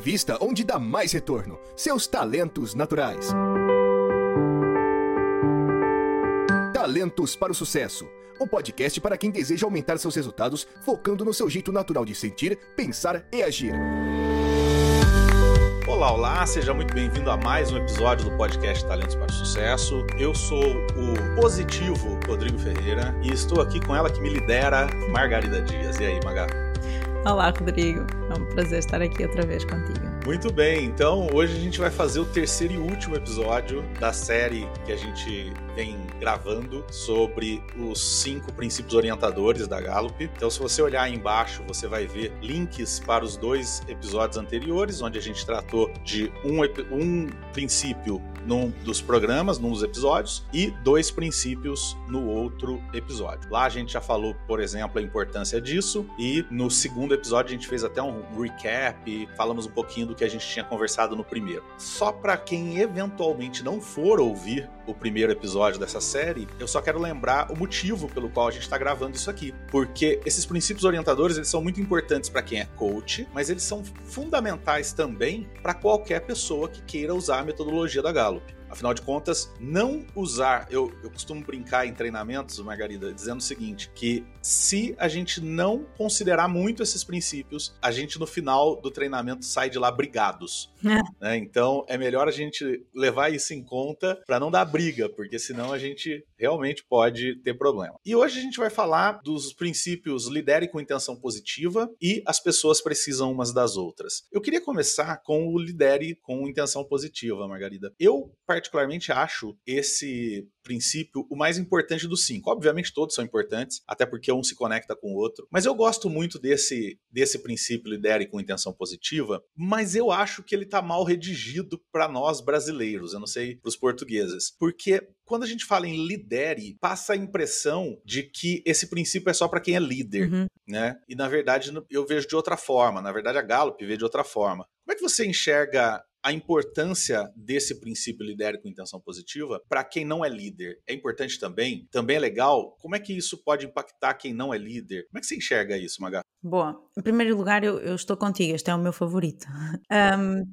invista onde dá mais retorno: seus talentos naturais. Talentos para o Sucesso o podcast para quem deseja aumentar seus resultados focando no seu jeito natural de sentir, pensar e agir. Olá, olá, seja muito bem-vindo a mais um episódio do podcast Talentos para o Sucesso. Eu sou o positivo Rodrigo Ferreira e estou aqui com ela que me lidera, Margarida Dias. E aí, Maga? Olá, Rodrigo. É um prazer estar aqui outra vez contigo. Muito bem, então hoje a gente vai fazer o terceiro e último episódio da série que a gente vem gravando sobre os cinco princípios orientadores da Gallup. Então, se você olhar aí embaixo, você vai ver links para os dois episódios anteriores, onde a gente tratou de um, um princípio num dos programas, num dos episódios, e dois princípios no outro episódio. Lá a gente já falou, por exemplo, a importância disso, e no segundo episódio a gente fez até um recap, falamos um pouquinho do que a gente tinha conversado no primeiro. Só para quem eventualmente não for ouvir o primeiro episódio dessa série, eu só quero lembrar o motivo pelo qual a gente está gravando isso aqui. Porque esses princípios orientadores, eles são muito importantes para quem é coach, mas eles são fundamentais também para qualquer pessoa que queira usar a metodologia da Gallup. Afinal de contas, não usar. Eu, eu costumo brincar em treinamentos, Margarida, dizendo o seguinte: que se a gente não considerar muito esses princípios, a gente no final do treinamento sai de lá brigados. É. Né? Então é melhor a gente levar isso em conta para não dar briga, porque senão a gente realmente pode ter problema. E hoje a gente vai falar dos princípios lidere com intenção positiva e as pessoas precisam umas das outras. Eu queria começar com o lidere com intenção positiva, Margarida. Eu particularmente acho esse princípio o mais importante dos cinco. Obviamente todos são importantes, até porque um se conecta com o outro. Mas eu gosto muito desse, desse princípio lidere com intenção positiva, mas eu acho que ele está mal redigido para nós brasileiros, eu não sei para os portugueses. Porque quando a gente fala em lidere, passa a impressão de que esse princípio é só para quem é líder, uhum. né? E na verdade eu vejo de outra forma. Na verdade a Gallup vê de outra forma. Como é que você enxerga a importância desse princípio lidere com intenção positiva para quem não é líder é importante também? Também é legal? Como é que isso pode impactar quem não é líder? Como é que você enxerga isso, Maga? Boa. Em primeiro lugar, eu, eu estou contigo, este é o meu favorito. Um,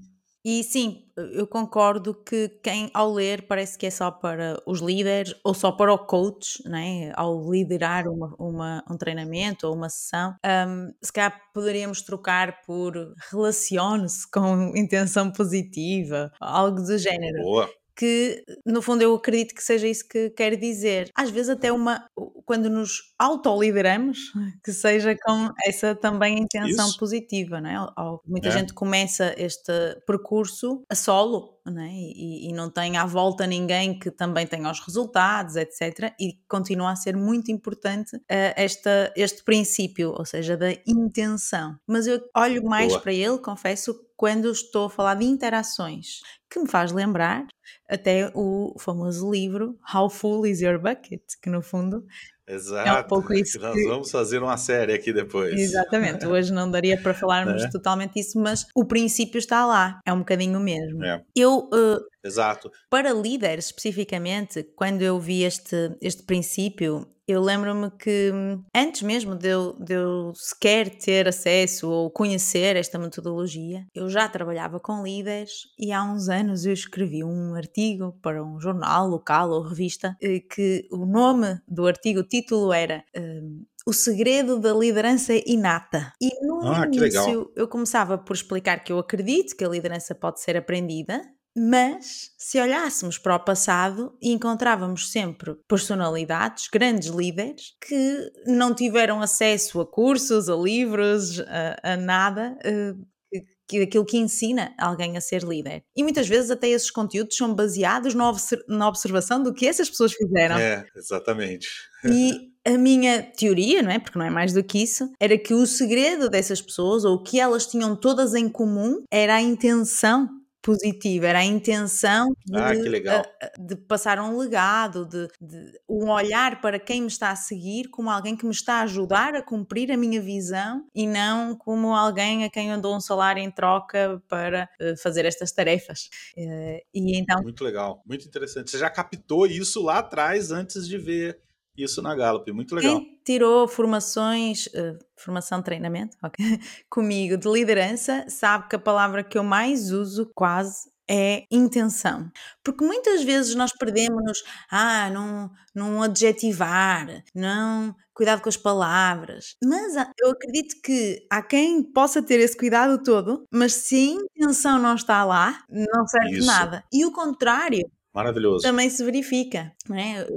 E sim, eu concordo que quem ao ler parece que é só para os líderes ou só para o coach, né? ao liderar uma, uma um treinamento ou uma sessão, um, se calhar poderíamos trocar por relacione-se com intenção positiva, algo do género. Boa que no fundo eu acredito que seja isso que quer dizer. Às vezes até uma quando nos autolideramos, que seja com essa também intenção isso. positiva, não é? Muita é. gente começa este percurso a solo, não é? E, e, não tem à volta ninguém que também tenha os resultados, etc. E continua a ser muito importante uh, esta, este princípio, ou seja, da intenção. Mas eu olho mais Boa. para ele, confesso, quando estou a falar de interações, que me faz lembrar até o famoso livro How Full is Your Bucket, que no fundo Exato. É um pouco isso. Que nós vamos fazer uma série aqui depois. Exatamente. Hoje não daria para falarmos é. totalmente isso, mas o princípio está lá. É um bocadinho mesmo. É. Eu. Uh, Exato. Para líderes, especificamente, quando eu vi este, este princípio, eu lembro-me que antes mesmo de eu, de eu sequer ter acesso ou conhecer esta metodologia, eu já trabalhava com líderes e há uns anos eu escrevi um artigo para um jornal local ou revista eh, que o nome do artigo, o título era. Um, o segredo da liderança inata. E no ah, início eu começava por explicar que eu acredito que a liderança pode ser aprendida, mas se olhássemos para o passado, encontrávamos sempre personalidades, grandes líderes, que não tiveram acesso a cursos, a livros, a, a nada. Uh, que aquilo que ensina alguém a ser líder. E muitas vezes até esses conteúdos são baseados na, na observação do que essas pessoas fizeram. É, exatamente. E a minha teoria, não é? Porque não é mais do que isso, era que o segredo dessas pessoas, ou o que elas tinham todas em comum, era a intenção positiva, era a intenção de, ah, de, de passar um legado, de, de, um olhar para quem me está a seguir como alguém que me está a ajudar a cumprir a minha visão e não como alguém a quem eu dou um salário em troca para uh, fazer estas tarefas. Uh, e então... Muito legal, muito interessante. Você já captou isso lá atrás antes de ver isso na Gallup, muito legal. Quem tirou formações, uh, formação, treinamento, ok, comigo de liderança, sabe que a palavra que eu mais uso quase é intenção. Porque muitas vezes nós perdemos-nos, ah, não, não adjetivar, não, cuidado com as palavras. Mas eu acredito que há quem possa ter esse cuidado todo, mas se a intenção não está lá, não serve Isso. nada. E o contrário, Maravilhoso. também se verifica. Não é?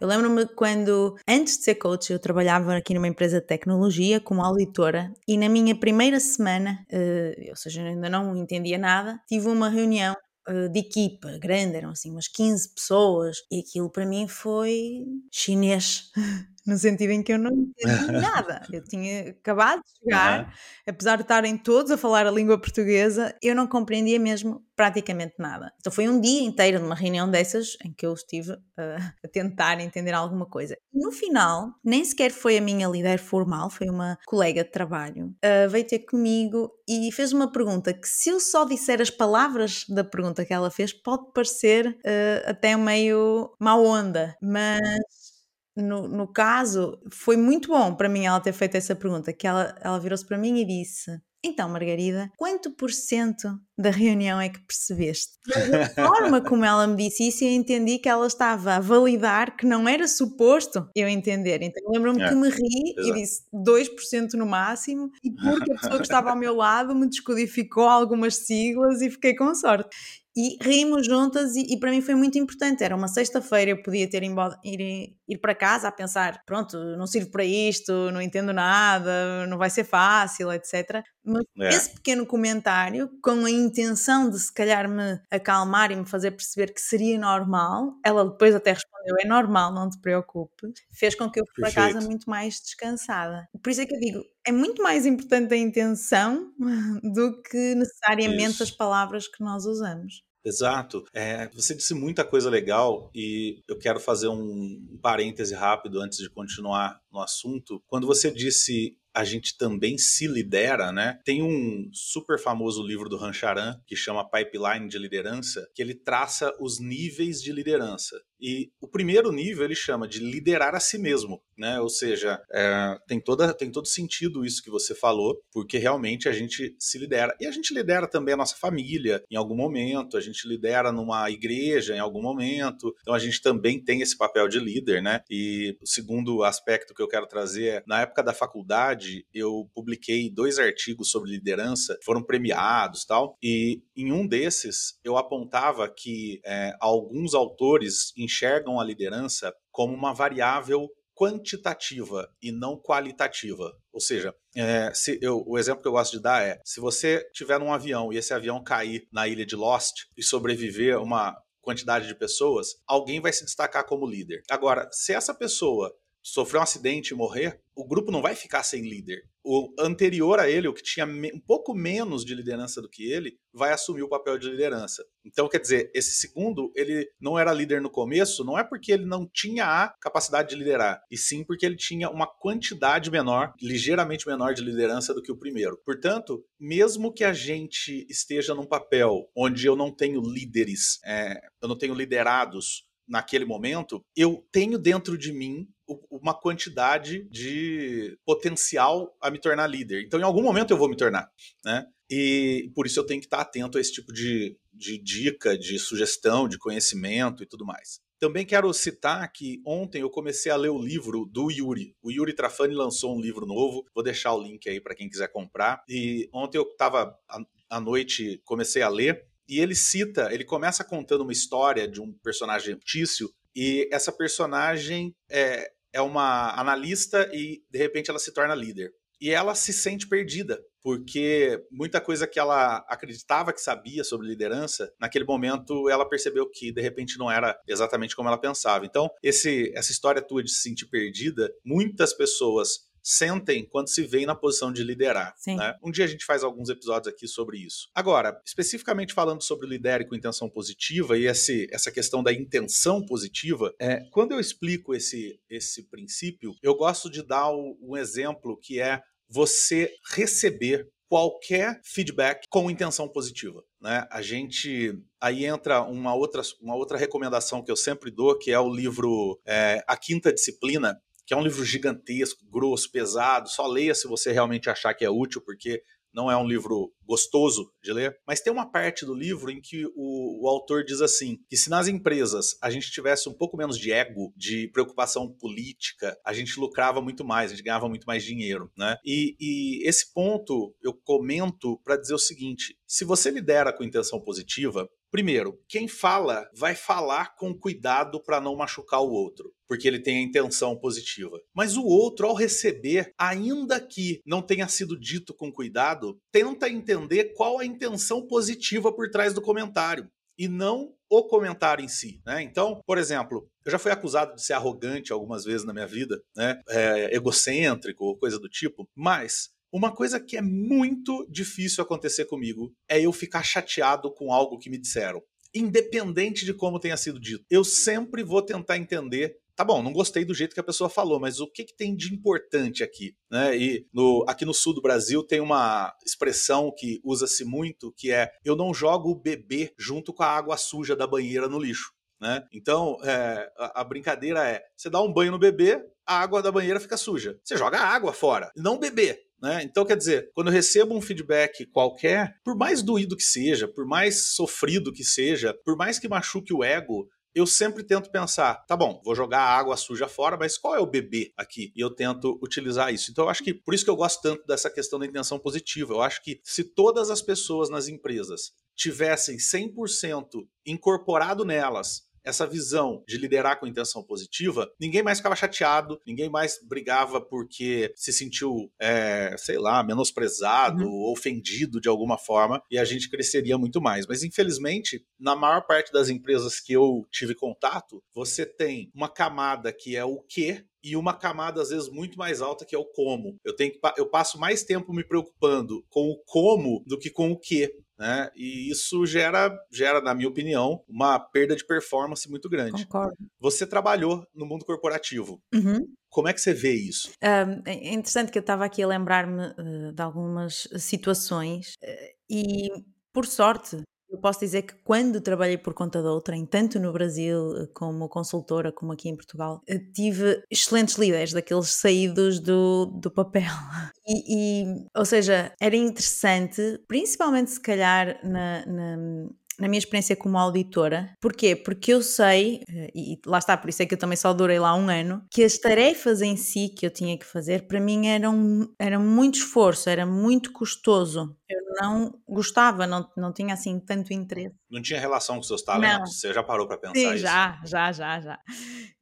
Eu lembro-me quando, antes de ser coach, eu trabalhava aqui numa empresa de tecnologia como auditora e na minha primeira semana, uh, ou seja, ainda não entendia nada, tive uma reunião uh, de equipa grande, eram assim umas 15 pessoas e aquilo para mim foi chinês. no sentido em que eu não entendi nada. Eu tinha acabado de chegar, uhum. apesar de estarem todos a falar a língua portuguesa, eu não compreendia mesmo praticamente nada. Então foi um dia inteiro numa reunião dessas em que eu estive uh, a tentar entender alguma coisa. No final, nem sequer foi a minha líder formal, foi uma colega de trabalho, uh, veio ter comigo e fez uma pergunta que se eu só disser as palavras da pergunta que ela fez, pode parecer uh, até meio mau onda, mas no, no caso, foi muito bom para mim ela ter feito essa pergunta, que ela, ela virou-se para mim e disse então, Margarida, quanto por cento da reunião é que percebeste? Da forma como ela me disse isso, eu entendi que ela estava a validar que não era suposto eu entender. Então, lembro-me é, que me ri exato. e disse 2% no máximo, e porque a pessoa que estava ao meu lado me descodificou algumas siglas e fiquei com sorte e rimos juntas e, e, para mim foi muito importante. Era uma sexta-feira, eu podia ter embora, ir, ir para casa a pensar, pronto, não sirvo para isto, não entendo nada, não vai ser fácil, etc. Mas é. esse pequeno comentário, com a intenção de se calhar me acalmar e me fazer perceber que seria normal, ela depois até respondeu, é normal, não te preocupes, fez com que eu fosse para casa muito mais descansada. Por isso é que eu digo, é muito mais importante a intenção do que necessariamente Isso. as palavras que nós usamos. Exato. É, você disse muita coisa legal e eu quero fazer um parêntese rápido antes de continuar no assunto. Quando você disse a gente também se lidera, né? Tem um super famoso livro do Rancharan que chama Pipeline de Liderança, que ele traça os níveis de liderança. E o primeiro nível ele chama de liderar a si mesmo, né? Ou seja, é, tem, toda, tem todo sentido isso que você falou, porque realmente a gente se lidera. E a gente lidera também a nossa família em algum momento, a gente lidera numa igreja em algum momento, então a gente também tem esse papel de líder, né? E o segundo aspecto que eu quero trazer é, na época da faculdade, eu publiquei dois artigos sobre liderança, foram premiados tal, e em um desses eu apontava que é, alguns autores enxergam a liderança como uma variável quantitativa e não qualitativa. Ou seja, é, se eu, o exemplo que eu gosto de dar é: se você tiver num avião e esse avião cair na ilha de Lost e sobreviver uma quantidade de pessoas, alguém vai se destacar como líder. Agora, se essa pessoa sofrer um acidente e morrer, o grupo não vai ficar sem líder. O anterior a ele, o que tinha um pouco menos de liderança do que ele, vai assumir o papel de liderança. Então, quer dizer, esse segundo, ele não era líder no começo, não é porque ele não tinha a capacidade de liderar, e sim porque ele tinha uma quantidade menor, ligeiramente menor de liderança do que o primeiro. Portanto, mesmo que a gente esteja num papel onde eu não tenho líderes, é, eu não tenho liderados naquele momento, eu tenho dentro de mim uma quantidade de potencial a me tornar líder. Então, em algum momento eu vou me tornar, né? E por isso eu tenho que estar atento a esse tipo de, de dica, de sugestão, de conhecimento e tudo mais. Também quero citar que ontem eu comecei a ler o livro do Yuri. O Yuri Trafani lançou um livro novo, vou deixar o link aí para quem quiser comprar. E ontem eu estava à noite, comecei a ler, e ele cita, ele começa contando uma história de um personagem fictício, e essa personagem é, é uma analista e de repente ela se torna líder. E ela se sente perdida, porque muita coisa que ela acreditava que sabia sobre liderança, naquele momento ela percebeu que de repente não era exatamente como ela pensava. Então, esse, essa história tua de se sentir perdida, muitas pessoas sentem quando se veem na posição de liderar. Né? Um dia a gente faz alguns episódios aqui sobre isso. Agora, especificamente falando sobre lidere com intenção positiva e esse, essa questão da intenção positiva, é, quando eu explico esse, esse princípio, eu gosto de dar o, um exemplo que é você receber qualquer feedback com intenção positiva. Né? A gente aí entra uma outra, uma outra recomendação que eu sempre dou, que é o livro é, A Quinta Disciplina, que é um livro gigantesco, grosso, pesado. Só leia se você realmente achar que é útil, porque não é um livro gostoso de ler, mas tem uma parte do livro em que o, o, autor diz assim: que se nas empresas a gente tivesse um pouco menos de ego, de preocupação política, a gente lucrava muito mais, a gente ganhava muito mais dinheiro, né? E, e esse ponto eu comento para dizer o seguinte: se você lidera com intenção positiva, Primeiro, quem fala vai falar com cuidado para não machucar o outro, porque ele tem a intenção positiva. Mas o outro, ao receber, ainda que não tenha sido dito com cuidado, tenta entender qual a intenção positiva por trás do comentário e não o comentário em si. Né? Então, por exemplo, eu já fui acusado de ser arrogante algumas vezes na minha vida, né? É, egocêntrico coisa do tipo, mas uma coisa que é muito difícil acontecer comigo é eu ficar chateado com algo que me disseram. Independente de como tenha sido dito. Eu sempre vou tentar entender tá bom, não gostei do jeito que a pessoa falou, mas o que, que tem de importante aqui? Né? E no, aqui no sul do Brasil tem uma expressão que usa-se muito, que é eu não jogo o bebê junto com a água suja da banheira no lixo. Né? Então, é, a, a, brincadeira é: você dá um banho no bebê, a água da banheira fica suja. Você joga a água fora, não o bebê. Né? Então, quer dizer, quando eu recebo um feedback qualquer, por mais doído que seja, por mais sofrido que seja, por mais que machuque o ego, eu sempre tento pensar, tá bom, vou jogar a água suja fora, mas qual é o bebê aqui? E eu tento utilizar isso. Então eu acho que por isso que eu gosto tanto dessa questão da intenção positiva. Eu acho que se todas as pessoas nas empresas tivessem 100% incorporado nelas essa visão de liderar com intenção positiva, ninguém mais ficava chateado, ninguém mais brigava porque se sentiu, é, sei lá, menosprezado uhum. ofendido de alguma forma, e a gente cresceria muito mais. Mas infelizmente, na maior parte das empresas que eu tive contato, você tem uma camada que é o que e uma camada às vezes muito mais alta que é o como. Eu tenho que eu passo mais tempo me preocupando com o como do que com o que. Né? E isso gera, gera, na minha opinião, uma perda de performance muito grande. Concordo. Você trabalhou no mundo corporativo. Uhum. Como é que você vê isso? Um, é interessante que eu estava aqui a lembrar-me uh, de algumas situações uh, e, por sorte, eu posso dizer que quando trabalhei por conta de outrem, tanto no Brasil eh, como consultora, como aqui em Portugal, eh, tive excelentes líderes, daqueles saídos do, do papel. E, e ou seja, era interessante, principalmente se calhar na, na na minha experiência como auditora. Porquê? Porque eu sei, eh, e lá está, por isso é que eu também só durei lá um ano, que as tarefas em si que eu tinha que fazer, para mim eram, era muito esforço, era muito custoso. Eu não gostava, não, não tinha assim tanto interesse. Não tinha relação com seus talentos? Não. Você já parou para pensar Sim, isso? Já, já, já, já.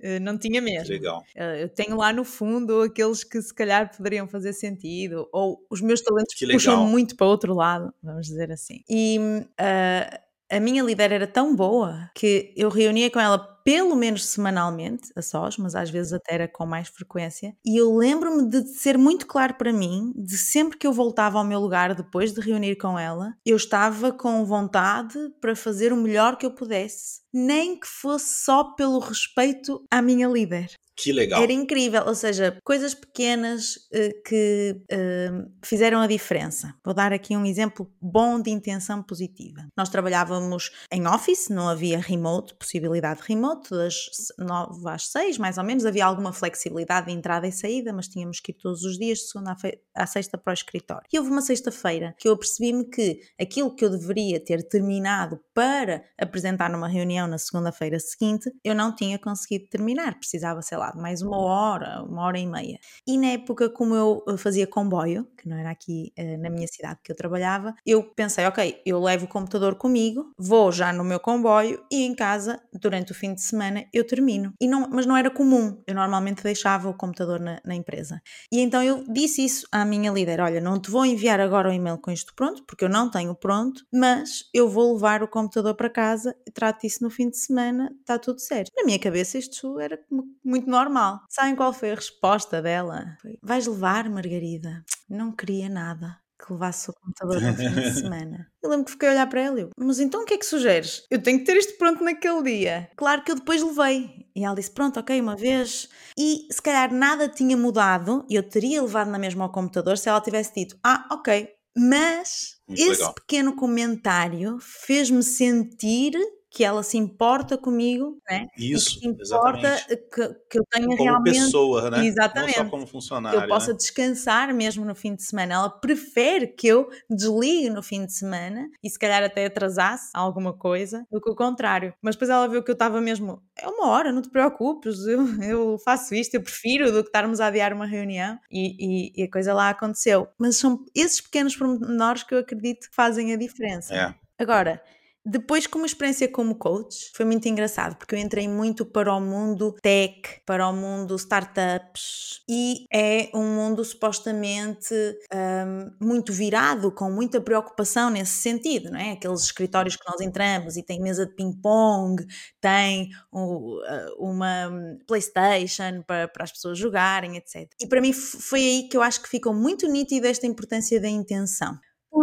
Eh, não tinha mesmo. Legal. Eh, eu tenho lá no fundo aqueles que se calhar poderiam fazer sentido, ou os meus talentos puxam muito para outro lado, vamos dizer assim. E uh, a minha líder era tão boa que eu reunia com ela pelo menos semanalmente, a sós, mas às vezes até era com mais frequência. E eu lembro-me de ser muito claro para mim, de sempre que eu voltava ao meu lugar depois de reunir com ela, eu estava com vontade para fazer o melhor que eu pudesse, nem que fosse só pelo respeito à minha líder. Que legal. Era incrível, ou seja, coisas pequenas uh, que uh, fizeram a diferença. Vou dar aqui um exemplo bom de intenção positiva. Nós trabalhávamos em office, não havia remote, possibilidade de remote, das 9 às 6, mais ou menos. Havia alguma flexibilidade de entrada e saída, mas tínhamos que ir todos os dias, de segunda à sexta, para o escritório. E houve uma sexta-feira que eu percebi-me que aquilo que eu deveria ter terminado para apresentar numa reunião na segunda-feira seguinte, eu não tinha conseguido terminar. Precisava, sei lá, mais uma hora, uma hora e meia. E na época, como eu fazia comboio, que não era aqui uh, na minha cidade que eu trabalhava, eu pensei, ok, eu levo o computador comigo, vou já no meu comboio e em casa, durante o fim de semana, eu termino. E não, mas não era comum, eu normalmente deixava o computador na, na empresa. E então eu disse isso à minha líder: olha, não te vou enviar agora o e-mail com isto pronto, porque eu não tenho pronto, mas eu vou levar o computador para casa e trato isso no fim de semana, está tudo certo. Na minha cabeça, isto era muito normal. Sabem qual foi a resposta dela? Foi, Vais levar, Margarida? Não queria nada que levasse o computador no fim de semana. Eu lembro que fiquei a olhar para ela e eu, mas então o que é que sugeres? Eu tenho que ter isto pronto naquele dia. Claro que eu depois levei. E ela disse, pronto, ok, uma vez. E se calhar nada tinha mudado e eu teria levado na mesma ao computador se ela tivesse dito, ah, ok, Mas Muito esse legal. pequeno comentário fez-me sentir que ela se importa comigo, né? Isso, e que importa exatamente. que, que eu tenha Como realmente pessoa, né? Exatamente. Não só como que funcionário. eu possa né? descansar mesmo no fim de semana. Ela prefere que eu desligue no fim de semana e se calhar até atrasasse alguma coisa do que o contrário. Mas depois ela viu que eu estava mesmo, é uma hora, não te preocupes, eu, eu faço isto, eu prefiro do que estarmos a adiar uma reunião e, e- e a coisa lá aconteceu. Mas são esses pequenos pormenores que eu acredito que fazem a diferença. É. Agora, depois, como experiência como coach, foi muito engraçado, porque eu entrei muito para o mundo tech, para o mundo startups, e é um mundo supostamente hum, muito virado, com muita preocupação nesse sentido, não é? Aqueles escritórios que nós entramos e tem mesa de ping-pong, tem o- uh, uma PlayStation para, para as pessoas jogarem, etc. E para mim foi aí que eu acho que ficou muito nítida esta importância da intenção.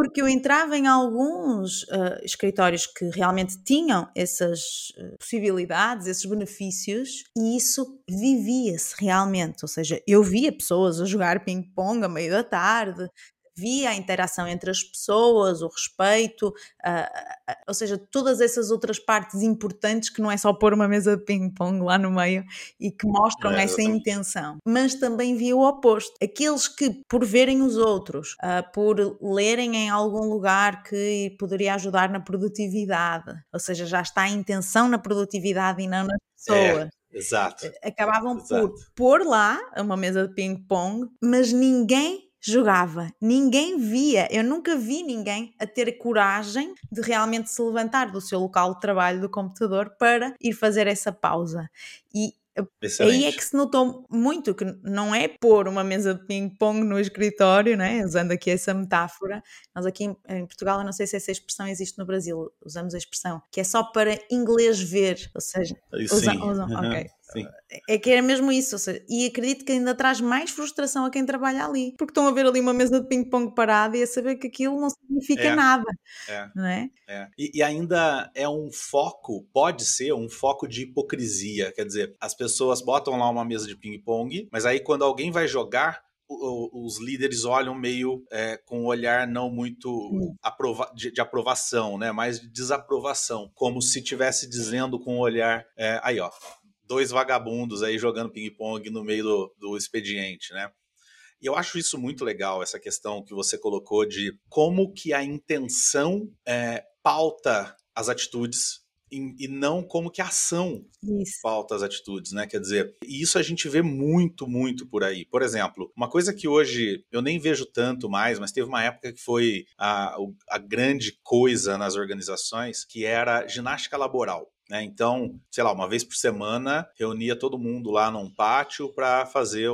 Porque eu entrava em alguns ah, escritórios que realmente tinham essas ah, possibilidades, esses benefícios, e isso vivia-se realmente. Ou seja, eu via pessoas a jogar ping-pong a meio da tarde, via a interação entre as pessoas, o respeito, ah, ou seja, todas essas outras partes importantes que não é só pôr uma mesa de ping-pong lá no meio e que mostram É, essa intenção. Mas também via o oposto. Aqueles que, por verem os outros, ah, por lerem em algum lugar que poderia ajudar na produtividade, ou seja, já está a intenção na produtividade e não nas pessoas. Exato. Acabavam por Exato. pôr lá uma mesa de ping-pong, mas ninguém jogava, ninguém via. Eu nunca vi ninguém a ter coragem de realmente se levantar do seu local de trabalho do computador para ir fazer essa pausa. E Excelente. Aí é que se notou muito que não é pôr uma mesa de ping-pong no escritório, né? usando aqui essa metáfora. Nós aqui em, em Portugal, eu não sei se essa expressão existe no Brasil, usamos a expressão que é só para inglês ver, ou seja, Aí usa- sim. usam- Uhum. ok. Sim. é que era mesmo isso. ou seja, e acredito que ainda traz mais frustração a quem trabalha ali, porque estão a ver ali uma mesa de ping-pong parada e a saber que aquilo não significa É. nada, É. não é? É. E, e ainda é um foco, pode ser um foco de hipocrisia. Quer dizer, as pessoas botam lá uma mesa de ping-pong, mas aí quando alguém vai jogar, o- o- os líderes olham meio é, com um olhar não muito aprova de, de aprovação, né? mais de desaprovação. Como se estivesse dizendo com um olhar. é, aí, ó, dois vagabundos aí jogando ping-pong no meio do, do expediente, né? E eu acho isso muito legal, essa questão que você colocou de como que a intenção é, pauta as atitudes e, não como que a ação Isso. pauta as atitudes, né? Quer dizer, e isso a gente vê muito, muito por aí. Por exemplo, uma coisa que hoje eu nem vejo tanto mais, mas teve uma época que foi a, a grande coisa nas organizações, que era ginástica laboral. Né? Então, sei lá, uma vez por semana reunia todo mundo lá num pátio para fazer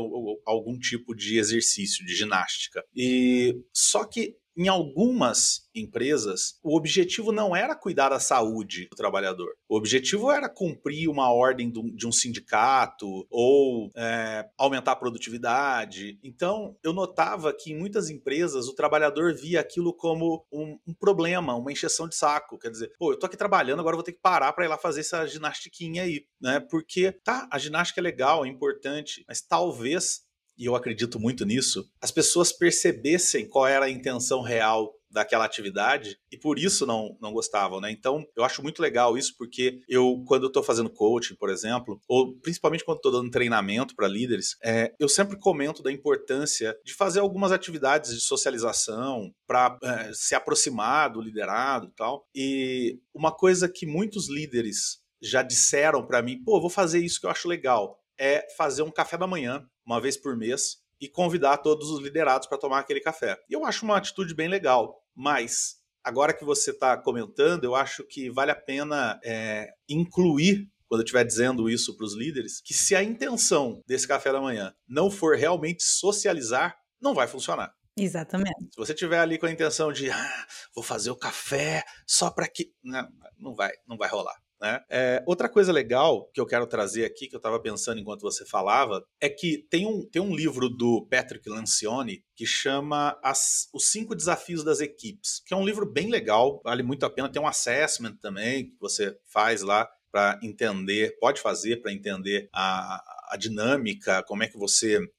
algum tipo de exercício de ginástica. E só que em algumas empresas, o objetivo não era cuidar da saúde do trabalhador. O objetivo era cumprir uma ordem de um sindicato ou é, aumentar a produtividade. Então, eu notava que em muitas empresas o trabalhador via aquilo como um, um problema, uma encheção de saco. Quer dizer, pô, eu tô aqui trabalhando, agora vou ter que parar para ir lá fazer essa ginastiquinha aí, né? Porque, tá, a ginástica é legal, é importante, mas talvez e eu acredito muito nisso, as pessoas percebessem qual era a intenção real daquela atividade e por isso não, não gostavam, né? Então, eu acho muito legal isso porque eu, quando eu estou fazendo coaching, por exemplo, ou principalmente quando estou dando treinamento para líderes, é, eu sempre comento da importância de fazer algumas atividades de socialização para é, se aproximar do liderado e tal. E uma coisa que muitos líderes já disseram para mim, pô, vou fazer isso que eu acho legal, é fazer um café da manhã uma vez por mês e convidar todos os liderados para tomar aquele café. E eu acho uma atitude bem legal, mas agora que você está comentando, eu acho que vale a pena é, incluir quando eu estiver dizendo isso para os líderes, que se a intenção desse café da manhã não for realmente socializar, não vai funcionar. Exatamente. Se você tiver ali com a intenção de ah, vou fazer o café só para que. Não, não vai, não vai rolar. Né? É, outra coisa legal que eu quero trazer aqui, que eu estava pensando enquanto você falava, é que tem um, tem um livro do Patrick Lencioni que chama As, Os Cinco Desafios das Equipes, que é um livro bem legal, vale muito a pena. Tem um assessment também que você faz lá para entender, pode fazer para entender a, a dinâmica, como é que você uh,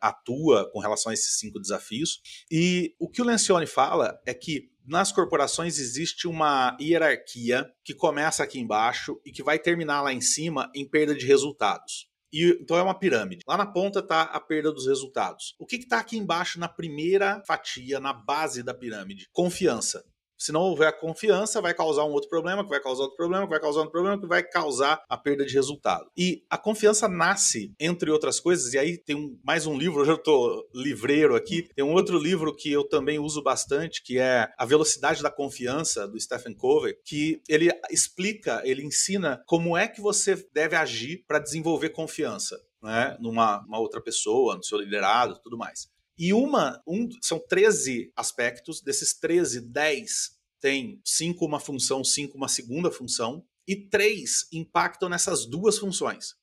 atua com relação a esses cinco desafios. E o que o Lencioni fala é que nas corporações existe uma hierarquia que começa aqui embaixo e que vai terminar lá em cima em perda de resultados. E, então é uma pirâmide. Lá na ponta está a perda dos resultados. O que está aqui embaixo na primeira fatia, na base da pirâmide? Confiança. Se não houver confiança, vai causar um outro problema, que vai causar outro problema, que vai causar outro problema, que vai causar a perda de resultado. E a confiança nasce, entre outras coisas, e aí tem um, mais um livro, hoje eu estou livreiro aqui, tem um outro livro que eu também uso bastante, que é A Velocidade da Confiança, do Stephen Covey, que ele explica, ele ensina como é que você deve agir para desenvolver confiança. Né, numa outra pessoa, no seu liderado, tudo mais. E uma, um, são 13 aspectos, desses 13, 10 tem 5 uma função, 5 uma segunda função, e 3 impactam nessas duas funções.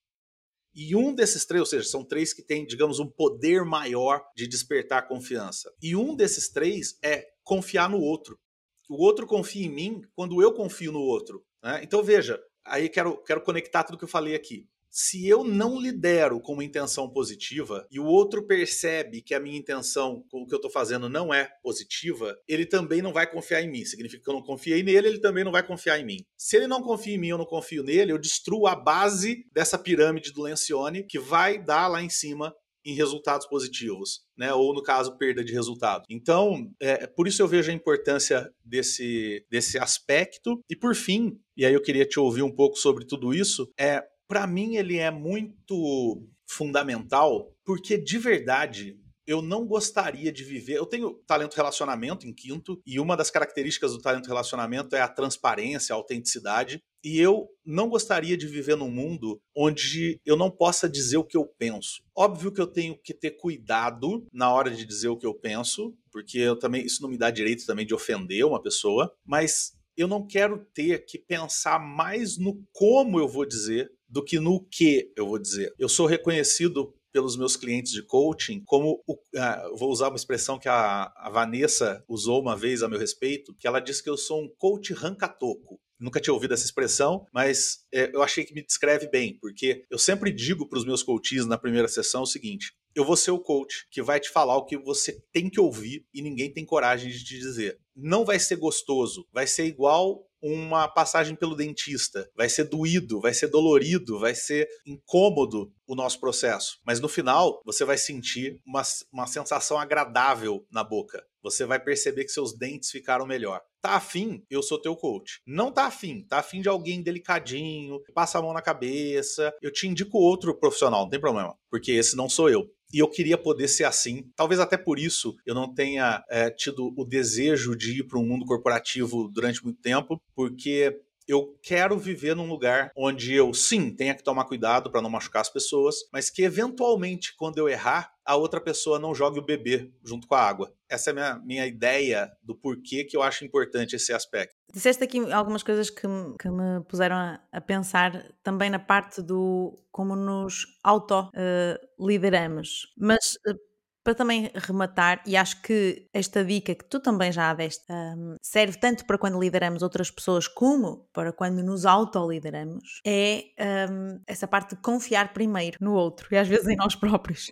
E um desses três, ou seja, são três que têm, digamos, um poder maior de despertar confiança. E um desses três é confiar no outro. O outro confia em mim quando eu confio no outro. Né? Então veja, aí quero, quero conectar tudo que eu falei aqui se eu não lidero com uma intenção positiva e o outro percebe que a minha intenção o que eu estou fazendo não é positiva, ele também não vai confiar em mim. Significa que eu não confiei nele, ele também não vai confiar em mim. Se ele não confia em mim, eu não confio nele, eu destruo a base dessa pirâmide do Lencioni que vai dar lá em cima em resultados positivos, né? Ou no caso, perda de resultado. Então, é, por isso eu vejo a importância desse, desse aspecto. E por fim, e aí eu queria te ouvir um pouco sobre tudo isso, é para mim ele é muito fundamental, porque de verdade eu não gostaria de viver. Eu tenho talento relacionamento em quinto, e uma das características do talento relacionamento é a transparência, a autenticidade. E eu não gostaria de viver num mundo onde eu não possa dizer o que eu penso. Óbvio que eu tenho que ter cuidado na hora de dizer o que eu penso, porque eu também isso não me dá direito também de ofender uma pessoa, mas eu não quero ter que pensar mais no como eu vou dizer do que no que eu vou dizer. Eu sou reconhecido pelos meus clientes de coaching como o, uh, vou usar uma expressão que a, a, Vanessa usou uma vez a meu respeito, que ela disse que eu sou um coach rancatoco. Nunca tinha ouvido essa expressão, mas é, eu achei que me descreve bem, porque eu sempre digo para os meus coaches na primeira sessão o seguinte: eu vou ser o coach que vai te falar o que você tem que ouvir e ninguém tem coragem de te dizer. Não vai ser gostoso, vai ser igual uma passagem pelo dentista. Vai ser doído, vai ser dolorido, vai ser incômodo o nosso processo. Mas no final, você vai sentir uma, uma sensação agradável na boca. Você vai perceber que seus dentes ficaram melhor. Tá afim? Eu sou teu coach. Não tá afim? Tá afim de alguém delicadinho, passa a mão na cabeça. Eu te indico outro profissional, não tem problema. Porque esse não sou eu. E eu queria poder ser assim. Talvez até por isso eu não tenha é, tido o desejo de ir para um mundo corporativo durante muito tempo, porque eu quero viver num lugar onde eu, sim, tenha que tomar cuidado para não machucar as pessoas, mas que eventualmente, quando eu errar, a outra pessoa não jogue o bebê junto com a água. Essa é a minha, minha ideia do porquê que eu acho importante esse aspecto. Disseste aqui algumas coisas que, que me puseram a, a, pensar também na parte do como nos auto-lideramos. Uh, mas uh, para também rematar, e acho que esta dica que tu também já deste um, serve tanto para quando lideramos outras pessoas como para quando nos autolideramos, é um, essa parte de confiar primeiro no outro e às vezes em nós próprios.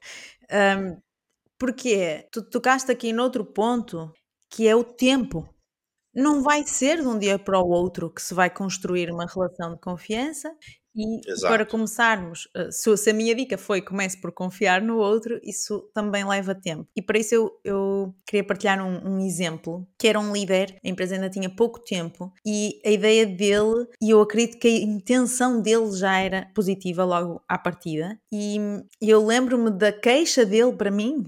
Um, porque tu tocaste aqui noutro ponto que é o tempo. Não vai ser de um dia para o outro que se vai construir uma relação de confiança e Exato. para começarmos, eh, se, a minha dica foi comece por confiar no outro, isso também leva tempo. E para isso eu, eu queria partilhar um, um, exemplo, que era um líder, a empresa ainda tinha pouco tempo, e a ideia dele, e eu acredito que a intenção dele já era positiva logo à partida, e eu lembro-me da queixa dele para mim,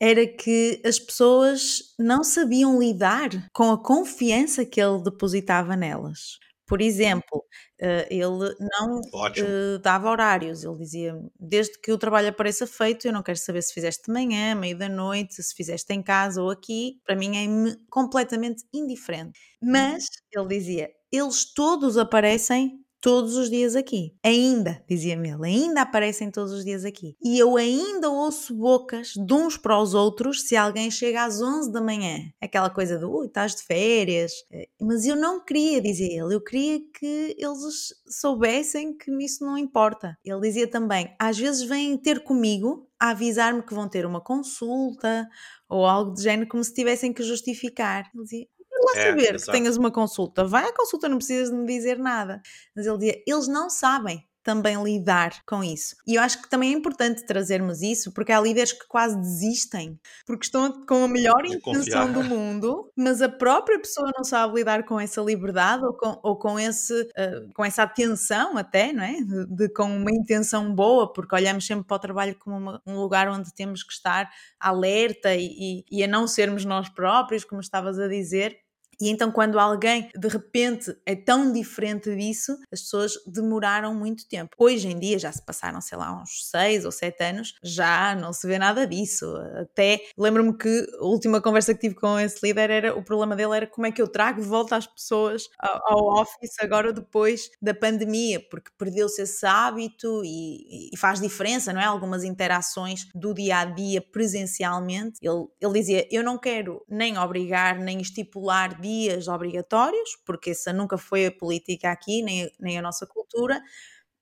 era que as pessoas não sabiam lidar com a confiança que ele depositava nelas. Por exemplo, eh, ele não uh, dava horários, ele dizia: desde que o trabalho apareça feito, eu não quero saber se fizeste de manhã, meio da noite, se fizeste em casa ou aqui, para mim é completamente indiferente. Mas, ele dizia, eles todos aparecem todos os dias aqui. Ainda, dizia-me ele, ainda aparecem todos os dias aqui. E eu ainda ouço bocas de uns para os outros se alguém chega às 11 da manhã. Aquela coisa do, ui, estás de férias. Eh, mas eu não queria, dizia ele, eu queria que eles soubessem que isso não importa. Ele dizia também, às vezes vêm ter comigo a avisar-me que vão ter uma consulta ou algo de género, como se tivessem que justificar. Ele dizia, lá é, saber exato. que tenhas uma consulta. Vai à consulta, não precisas de me dizer nada. Mas ele dizia, eles não sabem também lidar com isso. E eu acho que também é importante trazermos isso, porque há líderes que quase desistem, porque estão com a melhor de intenção confiar. do mundo, mas a própria pessoa não sabe lidar com essa liberdade ou com, ou com, esse, uh, com essa atenção até, não é? De, de, com uma intenção boa, porque olhamos sempre para o trabalho como uma, um lugar onde temos que estar alerta e, e, e a não sermos nós próprios, como estavas a dizer, e então, quando alguém de repente é tão diferente disso, as pessoas demoraram muito tempo. Hoje em dia, já se passaram, sei lá, uns 6 ou 7 anos, já não se vê nada disso. Até lembro-me que a última conversa que tive com esse líder era o problema dele era como é que eu trago de volta as pessoas ao, office agora depois da pandemia, porque perdeu-se esse hábito e, e, faz diferença, não é? Algumas interações do dia a dia presencialmente. Ele, ele dizia: Eu não quero nem obrigar, nem estipular dias dias obrigatórios, porque essa nunca foi a política aqui, nem, nem a nossa cultura,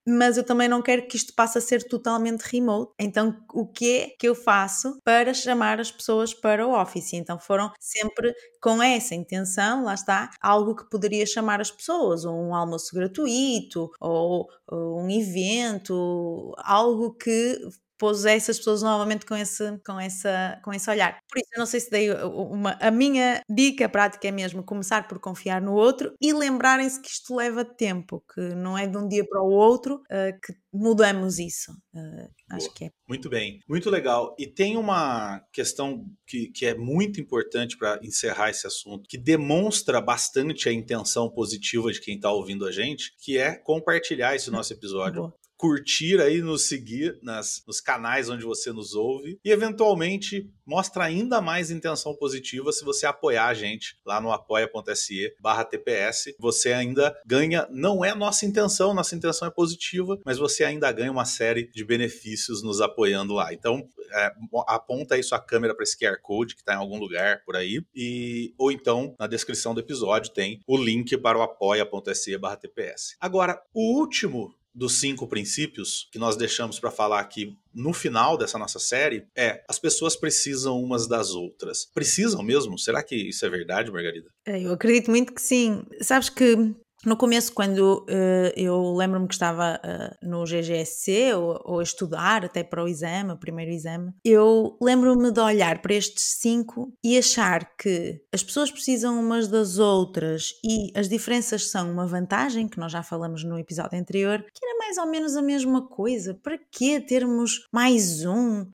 mas eu também não quero que isto passe a ser totalmente remote. Então, o que é que eu faço para chamar as pessoas para o office? Então, foram sempre com essa intenção, lá está, algo que poderia chamar as pessoas, ou um almoço gratuito, ou, ou um evento, algo que pôs essas pessoas novamente com esse, com, essa, com esse olhar. Por isso, eu não sei se dei uma. A minha dica prática é mesmo começar por confiar no outro e lembrarem-se que isto leva tempo, que não é de um dia para o outro uh, que mudamos isso. Uh, acho que é. Muito bem, muito legal. E tem uma questão que, que é muito importante para encerrar esse assunto, que demonstra bastante a intenção positiva de quem está ouvindo a gente, que é compartilhar esse nosso episódio. Boa curtir aí, nos seguir nas, nos canais onde você nos ouve e eventualmente mostra ainda mais intenção positiva se você apoiar a gente lá no apoia.se barra TPS. Você ainda ganha, não é nossa intenção, nossa intenção é positiva, mas você ainda ganha uma série de benefícios nos apoiando lá. Então, é, aponta aí sua câmera para esse QR Code que está em algum lugar por aí, e ou então na descrição do episódio tem o link para o apoia.se barra TPS. Agora, o último dos cinco princípios que nós deixamos para falar aqui no final dessa nossa série é as pessoas precisam umas das outras. Precisam mesmo? Será que isso é verdade, Margarida? É, eu acredito muito que sim. Sabes que no começo, quando uh, eu lembro-me que estava uh, no GGSC ou, ou, a estudar até para o exame, o primeiro exame, eu lembro-me de olhar para estes cinco e achar que as pessoas precisam umas das outras e as diferenças são uma vantagem, que nós já falamos no episódio anterior, que era mais ou menos a mesma coisa. Para que termos mais um?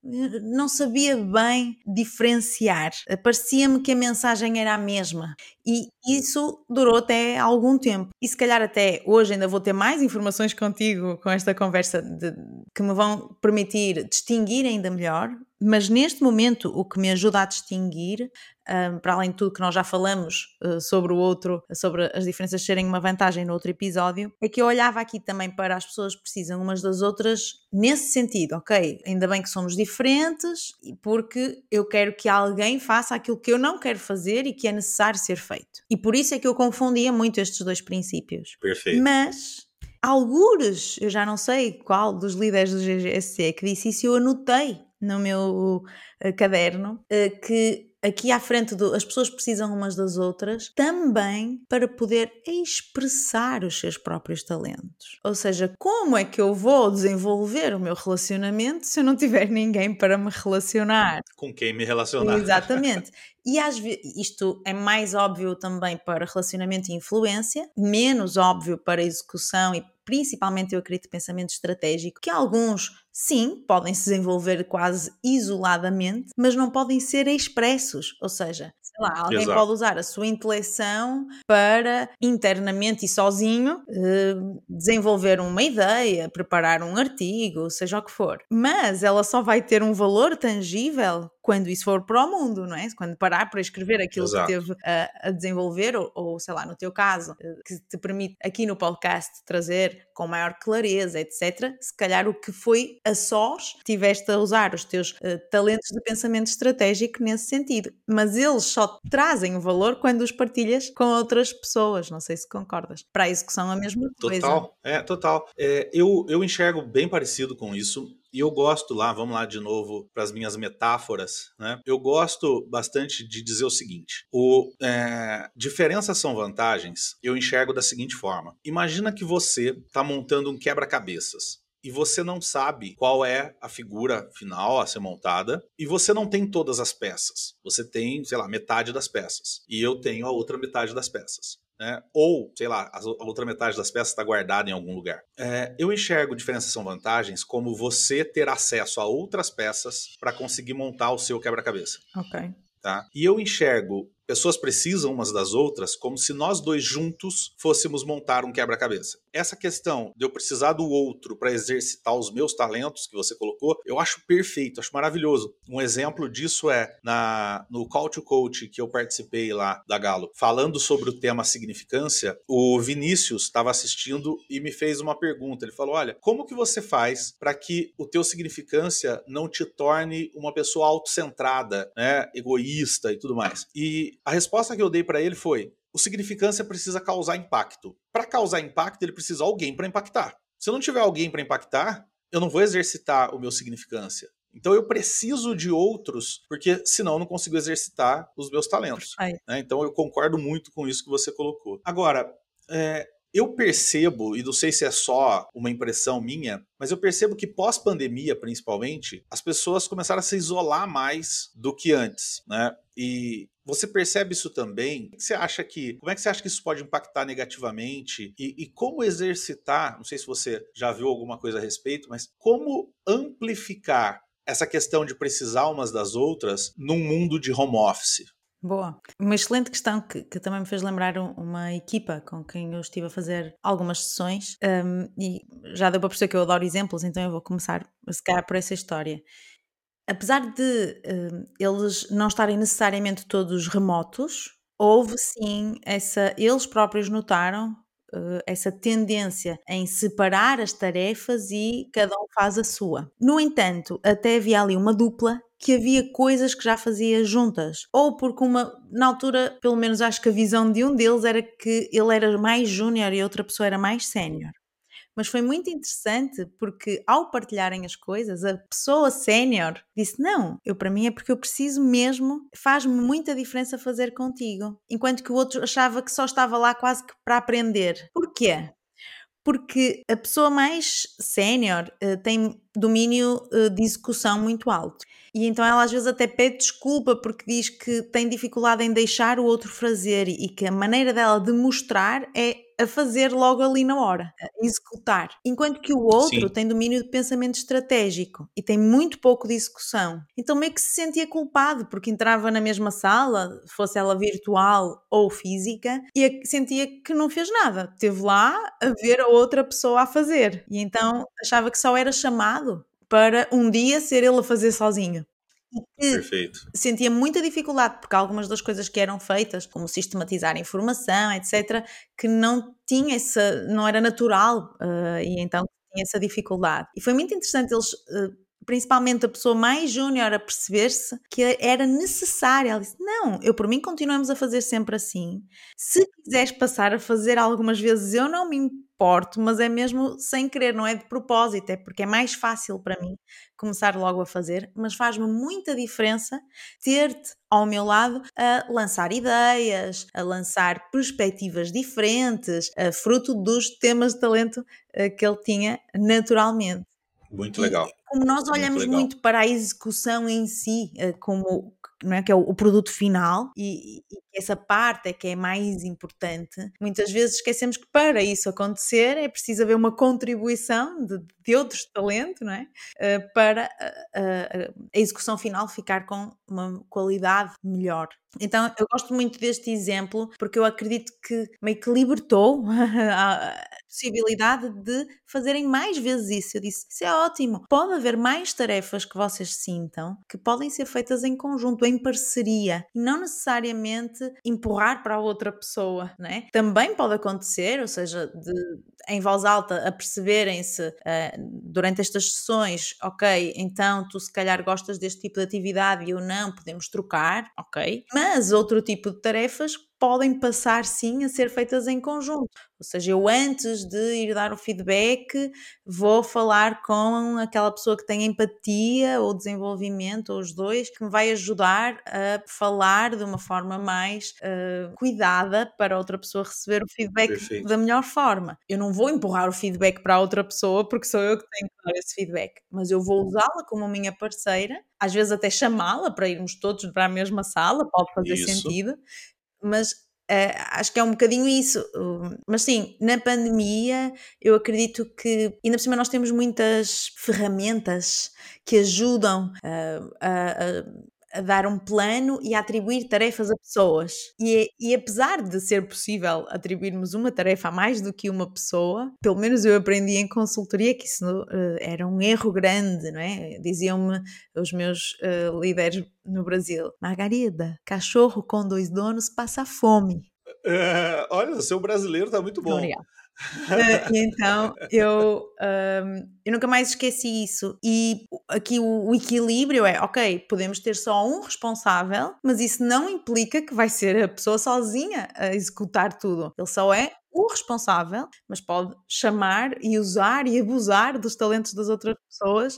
Não sabia bem diferenciar. Parecia-me que a mensagem era a mesma. E isso durou até algum tempo. E se calhar até hoje ainda vou ter mais informações contigo com esta conversa de, que me vão permitir distinguir ainda melhor mas neste momento o que me ajuda a distinguir, um, para além de tudo que nós já falamos uh, sobre o outro, sobre as diferenças serem uma vantagem no outro episódio, é que eu olhava aqui também para as pessoas que precisam umas das outras nesse sentido, ok? Ainda bem que somos diferentes, porque eu quero que alguém faça aquilo que eu não quero fazer e que é necessário ser feito. E por isso é que eu confundia muito estes dois princípios. Perfeito. Mas algures, eu já não sei qual dos líderes do GGSC que disse isso, eu anotei no meu uh, caderno uh, que aqui à frente do, as pessoas precisam umas das outras também para poder expressar os seus próprios talentos. Ou seja, como é que eu vou desenvolver o meu relacionamento se eu não tiver ninguém para me relacionar? Com quem me relacionar. Exatamente. E às vezes, isto é mais óbvio também para relacionamento e influência, menos óbvio para execução e principalmente eu acredito pensamento estratégico, que alguns sim podem se desenvolver quase isoladamente, mas não podem ser expressos, ou seja, sei lá, alguém Exato. pode usar a sua intelecção para internamente e sozinho eh, desenvolver uma ideia, preparar um artigo, seja o que for. Mas ela só vai ter um valor tangível quando isso for para o mundo, não é? Quando parar para escrever aquilo Exato. que teve a, a desenvolver, ou, ou, sei lá, no teu caso, eh, que te permite aqui no podcast trazer com maior clareza, etc. Se calhar o que foi a sós, tiveste a usar os teus uh, talentos de pensamento estratégico nesse sentido, mas eles só trazem o valor quando os partilhas com outras pessoas. Não sei se concordas. Para a execução, a mesma coisa. Total, é, total. É, eu, eu enxergo bem parecido com isso. E eu gosto lá, vamos lá de novo para as minhas metáforas, né? Eu gosto bastante de dizer o seguinte: o, é, diferenças são vantagens. Eu enxergo da seguinte forma: imagina que você está montando um quebra-cabeças e você não sabe qual é a figura final a ser montada e você não tem todas as peças. Você tem, sei lá, metade das peças e eu tenho a outra metade das peças né? ou, sei lá, a outra metade das peças está guardada em algum lugar. É, eu enxergo diferenças são vantagens como você ter acesso a outras peças para conseguir montar o seu quebra-cabeça. Ok. Tá? E eu enxergo pessoas precisam umas das outras como se nós dois juntos fôssemos montar um quebra-cabeça. Essa questão de eu precisar do outro para exercitar os meus talentos que você colocou, eu acho perfeito, acho maravilhoso. Um exemplo disso é na no Call to Coach que eu participei lá da Galo, falando sobre o tema significância, o Vinícius estava assistindo e me fez uma pergunta. Ele falou: "Olha, como que você faz para que o teu significância não te torne uma pessoa autocentrada, né, egoísta e tudo mais?" E a resposta que eu dei para ele foi: o significância precisa causar impacto. Para causar impacto, ele precisa de alguém para impactar. Se eu não tiver alguém para impactar, eu não vou exercitar o meu significância. Então eu preciso de outros, porque senão eu não consigo exercitar os meus talentos. Né? Então eu concordo muito com isso que você colocou. Agora, é, eu percebo, e não sei se é só uma impressão minha, mas eu percebo que pós-pandemia, principalmente, as pessoas começaram a se isolar mais do que antes, né? E você percebe isso também? Você acha que, como é que você acha que isso pode impactar negativamente? E, e como exercitar? Não sei se você já viu alguma coisa a respeito, mas como amplificar essa questão de precisar umas das outras num mundo de home office? Boa. Uma excelente questão que, que, também me fez lembrar uma equipa com quem eu estive a fazer algumas sessões um, e já deu para perceber que eu adoro exemplos, então eu vou começar se calhar por essa história. Apesar de um, eles não estarem necessariamente todos remotos, houve sim essa. Eles próprios notaram uh, essa tendência em separar as tarefas e cada um faz a sua. No entanto, até havia ali uma dupla que havia coisas que já fazia juntas. Ou porque uma, na altura, pelo menos acho que a visão de um deles era que ele era mais júnior e outra pessoa era mais sénior. Mas foi muito interessante porque ao partilharem as coisas, a pessoa sénior disse: Não, eu para mim é porque eu preciso mesmo, faz-me muita diferença fazer contigo. Enquanto que o outro achava que só estava lá quase que para aprender. Porquê? Porque a pessoa mais sénior uh, tem domínio uh, de execução muito alto. E então ela às vezes até pede desculpa porque diz que tem dificuldade em deixar o outro fazer e que a maneira dela de mostrar é a fazer logo ali na hora, a executar. Enquanto que o outro Sim. tem domínio de pensamento estratégico e tem muito pouco de execução. Então meio que se sentia culpado porque entrava na mesma sala, fosse ela virtual ou física, e sentia que não fez nada. Teve lá a ver a outra pessoa a fazer. E então achava que só era chamado para um dia ser ele a fazer sozinho. Perfeito. sentia muita dificuldade, porque algumas das coisas que eram feitas, como sistematizar a informação, etc., que não tinha essa, não era natural, uh, e então tinha essa dificuldade. E foi muito interessante eles. Uh, principalmente a pessoa mais júnior a perceber-se que era necessária. Ela disse: Não, eu por mim continuamos a fazer sempre assim. Se quiseres passar a fazer algumas vezes, eu não me importo, mas é mesmo sem querer, não é de propósito, é porque é mais fácil para mim começar logo a fazer, mas faz-me muita diferença ter-te ao meu lado a lançar ideias, a lançar perspectivas diferentes, fruto dos temas de talento eh, que ele tinha naturalmente. Muito legal. Como nós olhamos muito, muito, para a execução em si, eh, como não é? que é o, o produto final, e, e, essa parte é que é mais importante, muitas vezes esquecemos que para isso acontecer é preciso haver uma contribuição de, de outros de talento não é? Uh, para a, a, a execução final ficar com uma qualidade melhor. Então eu gosto muito deste exemplo porque eu acredito que meio que libertou possibilidade de fazerem mais vezes isso. Eu disse: Isso é ótimo. Pode haver mais tarefas que vocês sintam que podem ser feitas em conjunto, em parceria, e não necessariamente empurrar para a outra pessoa, né? Também pode acontecer, ou seja, de, em voz alta, a perceberem-se uh, durante estas sessões, ok, então tu se calhar gostas deste tipo de atividade e eu não, podemos trocar, ok? Mas outro tipo de tarefas podem passar sim a ser feitas em conjunto. Ou seja, eu antes de ir dar o feedback, vou falar com aquela pessoa que tem empatia ou desenvolvimento, ou os dois, que me vai ajudar a falar de uma forma mais uh, cuidada para outra pessoa receber o feedback Perfeito. da melhor forma. Eu não vou empurrar o feedback para a outra pessoa porque sou eu que tenho que dar esse feedback, mas eu vou usá-la como minha parceira, às vezes até chamá-la para irmos todos para a mesma sala, pode fazer Isso. sentido mas uh, acho que é um bocadinho isso. Mas sim, na pandemia eu acredito que, ainda por cima, nós temos muitas ferramentas que ajudam uh, a, a dar um plano e a atribuir tarefas a pessoas. E, e apesar de ser possível atribuirmos uma tarefa a mais do que uma pessoa, pelo menos eu aprendi em consultoria que isso uh, era um erro grande, não é? Diziam-me os meus uh, líderes no Brasil: Margarida, cachorro com dois donos passa fome. É, olha, o seu brasileiro tá muito bom. Obrigada. Uh, então eu, um, eu nunca mais esqueci isso. E aqui o, o, equilíbrio é: ok, podemos ter só um responsável, mas isso não implica que vai ser a pessoa sozinha a executar tudo. Ele só é o responsável, mas pode chamar e usar e abusar dos talentos das outras pessoas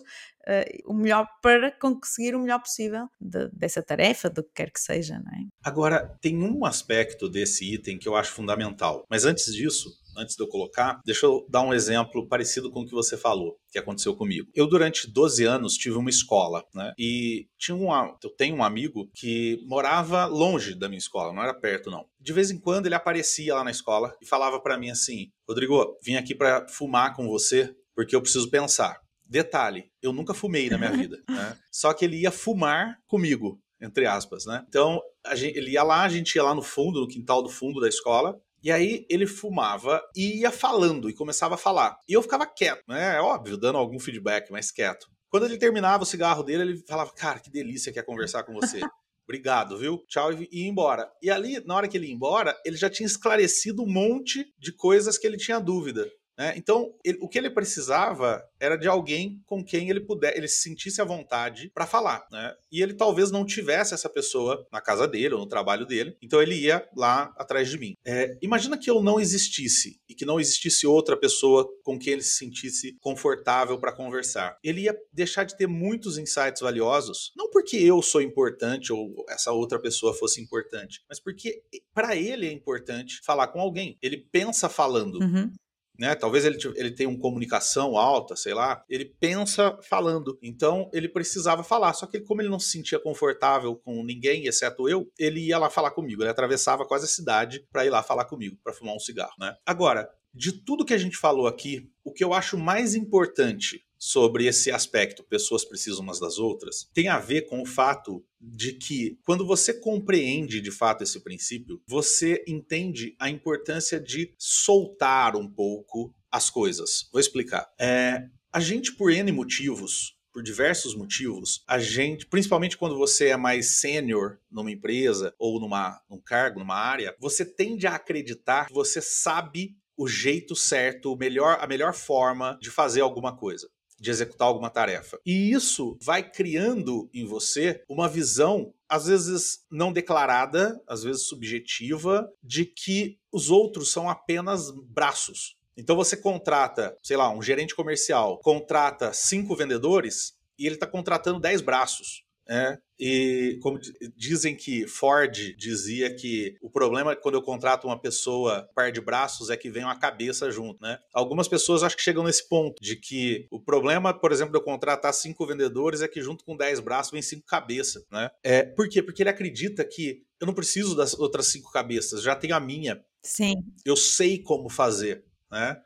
uh, o melhor para conseguir o melhor possível de, dessa tarefa, do que quer que seja, não é? Agora, tem um aspecto desse item que eu acho fundamental, mas antes disso, antes de eu colocar, deixa eu dar um exemplo parecido com o que você falou, que aconteceu comigo. Eu, durante 12 anos, tive uma escola, né? E tinha um, eu tenho um amigo que morava longe da minha escola, não era perto, não. De vez em quando ele aparecia lá na escola e falava para mim assim: Rodrigo, vim aqui para fumar com você porque eu preciso pensar. Detalhe, eu nunca fumei na minha vida, né? Só que ele ia fumar comigo, entre aspas, né? Então, gente, ele ia lá, a gente ia lá no fundo, no quintal do fundo da escola, e aí ele fumava e ia falando, e começava a falar. E eu ficava quieto, né? É óbvio, dando algum feedback, mas quieto. Quando ele terminava o cigarro dele, ele falava, cara, que delícia que é conversar com você. Obrigado, viu? Tchau e ia embora. E ali, na hora que ele ia embora, ele já tinha esclarecido um monte de coisas que ele tinha dúvida. Né? Então, ele, o que ele precisava era de alguém com quem ele puder, ele se sentisse à vontade para falar, né? E ele talvez não tivesse essa pessoa na casa dele ou no trabalho dele, então ele ia lá atrás de mim. É, imagina que eu não existisse e que não existisse outra pessoa com quem ele se sentisse confortável para conversar. Ele ia deixar de ter muitos insights valiosos, não porque eu sou importante ou essa outra pessoa fosse importante, mas porque para ele é importante falar com alguém. Ele pensa falando. Uhum né? Talvez ele, ele tenha uma comunicação alta, sei lá. Ele pensa falando. Então ele precisava falar. Só que como ele não se sentia confortável com ninguém, exceto eu, ele ia lá falar comigo. Ele atravessava quase a cidade para ir lá falar comigo, para fumar um cigarro, né? Agora, de tudo que a gente falou aqui, o que eu acho mais importante sobre esse aspecto, pessoas precisam umas das outras, tem a ver com o fato de que quando você compreende de fato esse princípio, você entende a importância de soltar um pouco as coisas. Vou explicar. É, a gente, por N motivos, por diversos motivos, a gente, principalmente quando você é mais sênior numa empresa ou numa, num cargo, numa área, você tende a acreditar que você sabe o jeito certo, o melhor, a melhor forma de fazer alguma coisa de executar alguma tarefa. E isso vai criando em você uma visão, às vezes não declarada, às vezes subjetiva, de que os outros são apenas braços. Então você contrata, sei lá, um gerente comercial, contrata cinco vendedores e ele está contratando dez braços. É, e como dizem que Ford dizia que o problema quando eu contrato uma pessoa par de braços é que vem uma cabeça junto, né? Algumas pessoas acho que chegam nesse ponto de que o problema, por exemplo, de eu contratar cinco vendedores é que junto com dez braços vem cinco cabeças, né? É, por quê? Porque ele acredita que eu não preciso das outras cinco cabeças, já tenho a minha. Sim. Eu sei como fazer, né?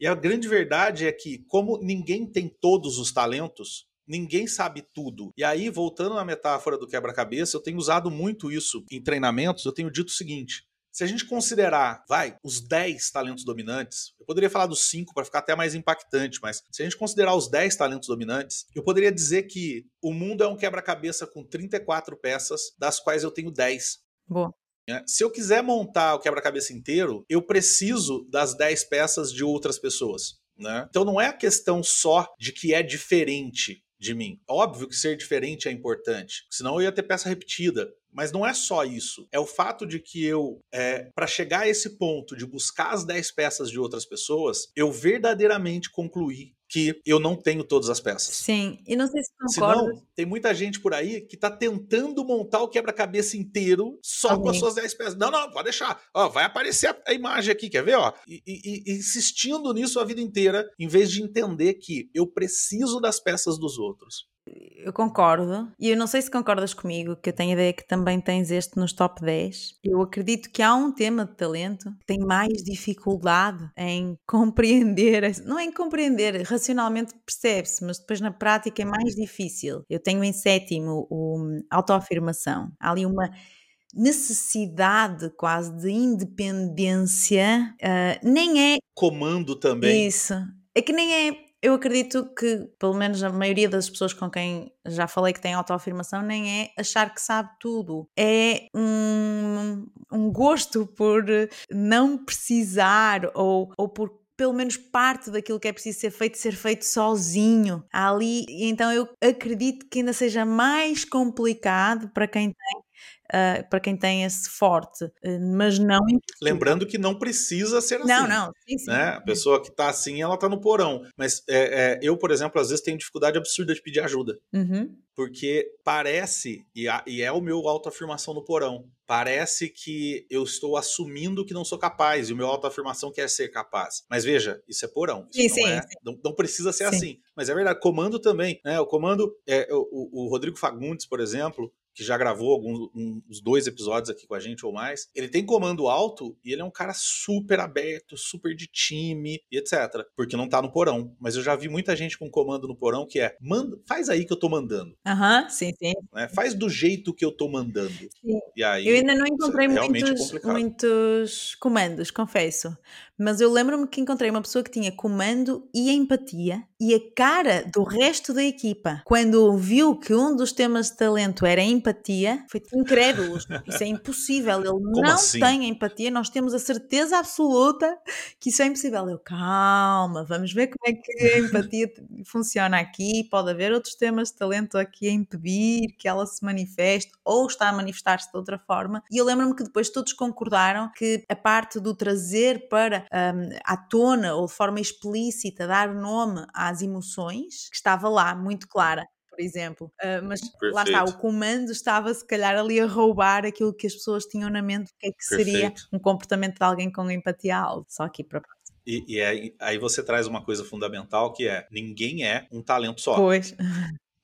E a grande verdade é que, como ninguém tem todos os talentos, ninguém sabe tudo. E aí, voltando na metáfora do quebra-cabeça, eu tenho usado muito isso em treinamentos, eu tenho dito o seguinte: se a gente considerar, vai, os 10 talentos dominantes, eu poderia falar dos 5 para ficar até mais impactante, mas se a gente considerar os 10 talentos dominantes, eu poderia dizer que o mundo é um quebra-cabeça com 34 peças, das quais eu tenho 10. Boa. É, se eu quiser montar o quebra-cabeça inteiro, eu preciso das 10 peças de outras pessoas. Né? Então não é a questão só de que é diferente de mim. Óbvio que ser diferente é importante, senão eu ia ter peça repetida. Mas não é só isso. É o fato de que eu, é, para chegar a esse ponto de buscar as 10 peças de outras pessoas, eu verdadeiramente concluí que eu não tenho todas as peças. Sim, e não sei se concorda. Senão, tem muita gente por aí que tá tentando montar o quebra-cabeça inteiro só Amém. com as suas 10 peças. Não, não, pode deixar. Ó, vai aparecer a, imagem aqui, quer ver? Ó? E, e, e, insistindo nisso a vida inteira, em vez de entender que eu preciso das peças dos outros eu concordo, e eu não sei se concordas comigo, que eu tenho a ideia que também tens este nos top 10. Eu acredito que há um tema de talento que tem mais dificuldade em compreender, não é em compreender, racionalmente percebe-se, mas depois na prática é mais difícil. Eu tenho em sétimo o autoafirmação. Há ali uma necessidade quase de independência, uh, nem é. Comando também. Isso. É que nem é eu acredito que, pelo menos a maioria das pessoas com quem já falei que tem autoafirmação, nem é achar que sabe tudo. É um, um gosto por não precisar ou, ou por pelo menos parte daquilo que é preciso ser feito, ser feito sozinho. Ali, então eu acredito que ainda seja mais complicado para quem tem uh, para quem tem esse forte, uh, mas não. Lembrando que não precisa ser assim. Não, não. Sim, sim. Né? A pessoa que está assim, ela está no porão. Mas é, é, eu, por exemplo, às vezes tenho dificuldade absurda de pedir ajuda. Uhum. Porque parece, e, a, e é o meu autoafirmação no porão, parece que eu estou assumindo que não sou capaz e o meu autoafirmação quer ser capaz. Mas veja, isso é porão. Isso sim, não, é, sim. Não, não, precisa ser sim. assim. Mas é verdade, comando também. Né? O comando, é, o, o Rodrigo Fagundes, por exemplo, que já gravou alguns uns dois episódios aqui com a gente ou mais, ele tem comando alto e ele é um cara super aberto, super de time e etc. Porque não tá no porão. Mas eu já vi muita gente com comando no porão que é manda, faz aí que eu tô mandando. Aham, uhum, sim, sim. Né? Faz do jeito que eu tô mandando. Sim. E aí, eu ainda não encontrei é muitos, muitos comandos, confesso. Mas eu lembro-me que encontrei uma pessoa que tinha comando e empatia e a cara do resto da equipa, quando ouviu que um dos temas de talento era empatia, foi incrédulo. Isso é impossível. Ele Como não assim? tem empatia. Nós temos a certeza absoluta que isso é impossível. Eu, calma, vamos ver como é que a empatia funciona aqui. Pode haver outros temas de talento aqui a impedir que ela se manifeste ou está a manifestar-se de outra forma. E eu lembro-me que depois todos concordaram que a parte do trazer para um, à tona ou de forma explícita dar nome às emoções, que estava lá, muito clara por exemplo. Uh, mas Perfeito. lá está, o comando estava se calhar ali a roubar aquilo que as pessoas tinham na mente, o que é que Perfeito. seria um comportamento de alguém com empatia alta. Só aqui para e, e aí, aí você traz uma coisa fundamental que é ninguém é um talento só. Pois.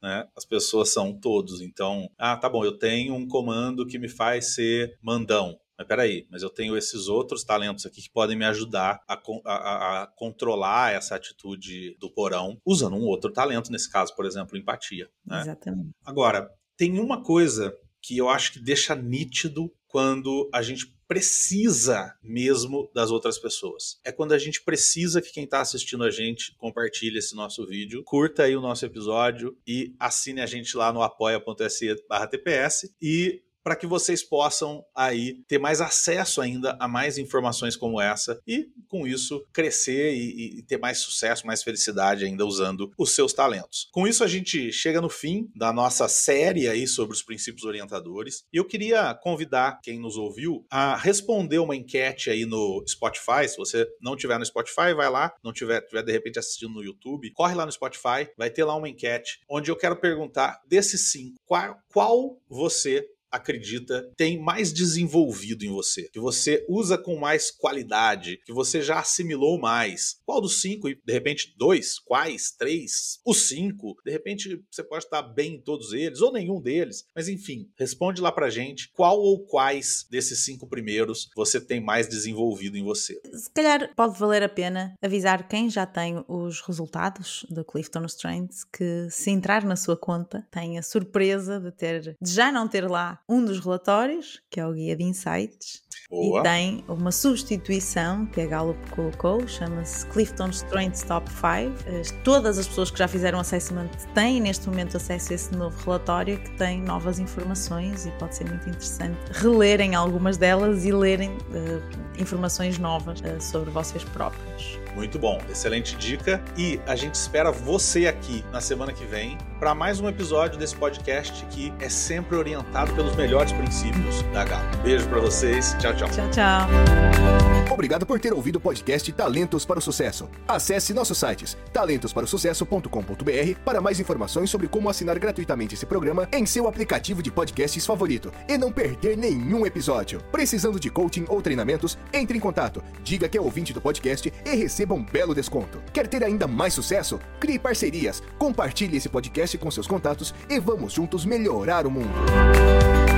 Né? As pessoas são todos. Então, ah, tá bom, eu tenho um comando que me faz ser mandão. Mas peraí, mas eu tenho esses outros talentos aqui que podem me ajudar a, a, a, controlar essa atitude do porão, usando um outro talento, nesse caso, por exemplo, empatia. Né? Exatamente. Agora, tem uma coisa que eu acho que deixa nítido quando a gente precisa mesmo das outras pessoas. É quando a gente precisa que quem está assistindo a gente compartilhe esse nosso vídeo, curta aí o nosso episódio e assine a gente lá no apoia.se TPS e para que vocês possam aí ter mais acesso ainda a mais informações como essa e com isso crescer e, e, ter mais sucesso, mais felicidade ainda usando os seus talentos. Com isso a gente chega no fim da nossa série aí sobre os princípios orientadores e eu queria convidar quem nos ouviu a responder uma enquete aí no Spotify. Se você não tiver no Spotify, vai lá. Não tiver, tiver de repente assistindo no YouTube, corre lá no Spotify, vai ter lá uma enquete onde eu quero perguntar desses cinco qual, qual você acredita tem mais desenvolvido em você, que você usa com mais qualidade, que você já assimilou mais. Qual dos cinco? E de repente dois? Quais? Três? Os cinco? De repente você pode estar bem em todos eles ou nenhum deles. Mas enfim, responde lá pra gente qual ou quais desses cinco primeiros você tem mais desenvolvido em você. Se calhar pode valer a pena avisar quem já tem os resultados do Clifton Strengths que se entrar na sua conta tem a surpresa de ter de já não ter lá um dos relatórios, que é o guia de insights. Boa. e tem uma substituição que a Gallup colocou, chama-se Clifton Strengths Top 5. Eh, Todas as pessoas que já fizeram assessment têm neste momento acesso a esse novo relatório que tem novas informações e pode ser muito interessante relerem algumas delas e lerem eh, informações novas eh, sobre vocês próprios. Muito bom, excelente dica. E a gente espera você aqui na semana que vem para mais um episódio desse podcast que é sempre orientado pelos melhores princípios da Galo. Beijo para vocês. Tchau, tchau. Tchau, tchau. Obrigado por ter ouvido o podcast Talentos para o Sucesso. Acesse nossos sites talentosparaosucesso.com.br para mais informações sobre como assinar gratuitamente esse programa em seu aplicativo de podcasts favorito e não perder nenhum episódio. Precisando de coaching ou treinamentos, entre em contato, diga que é ouvinte do podcast e receba um belo desconto. Quer ter ainda mais sucesso? Crie parcerias, compartilhe esse podcast com seus contatos e vamos juntos melhorar o mundo.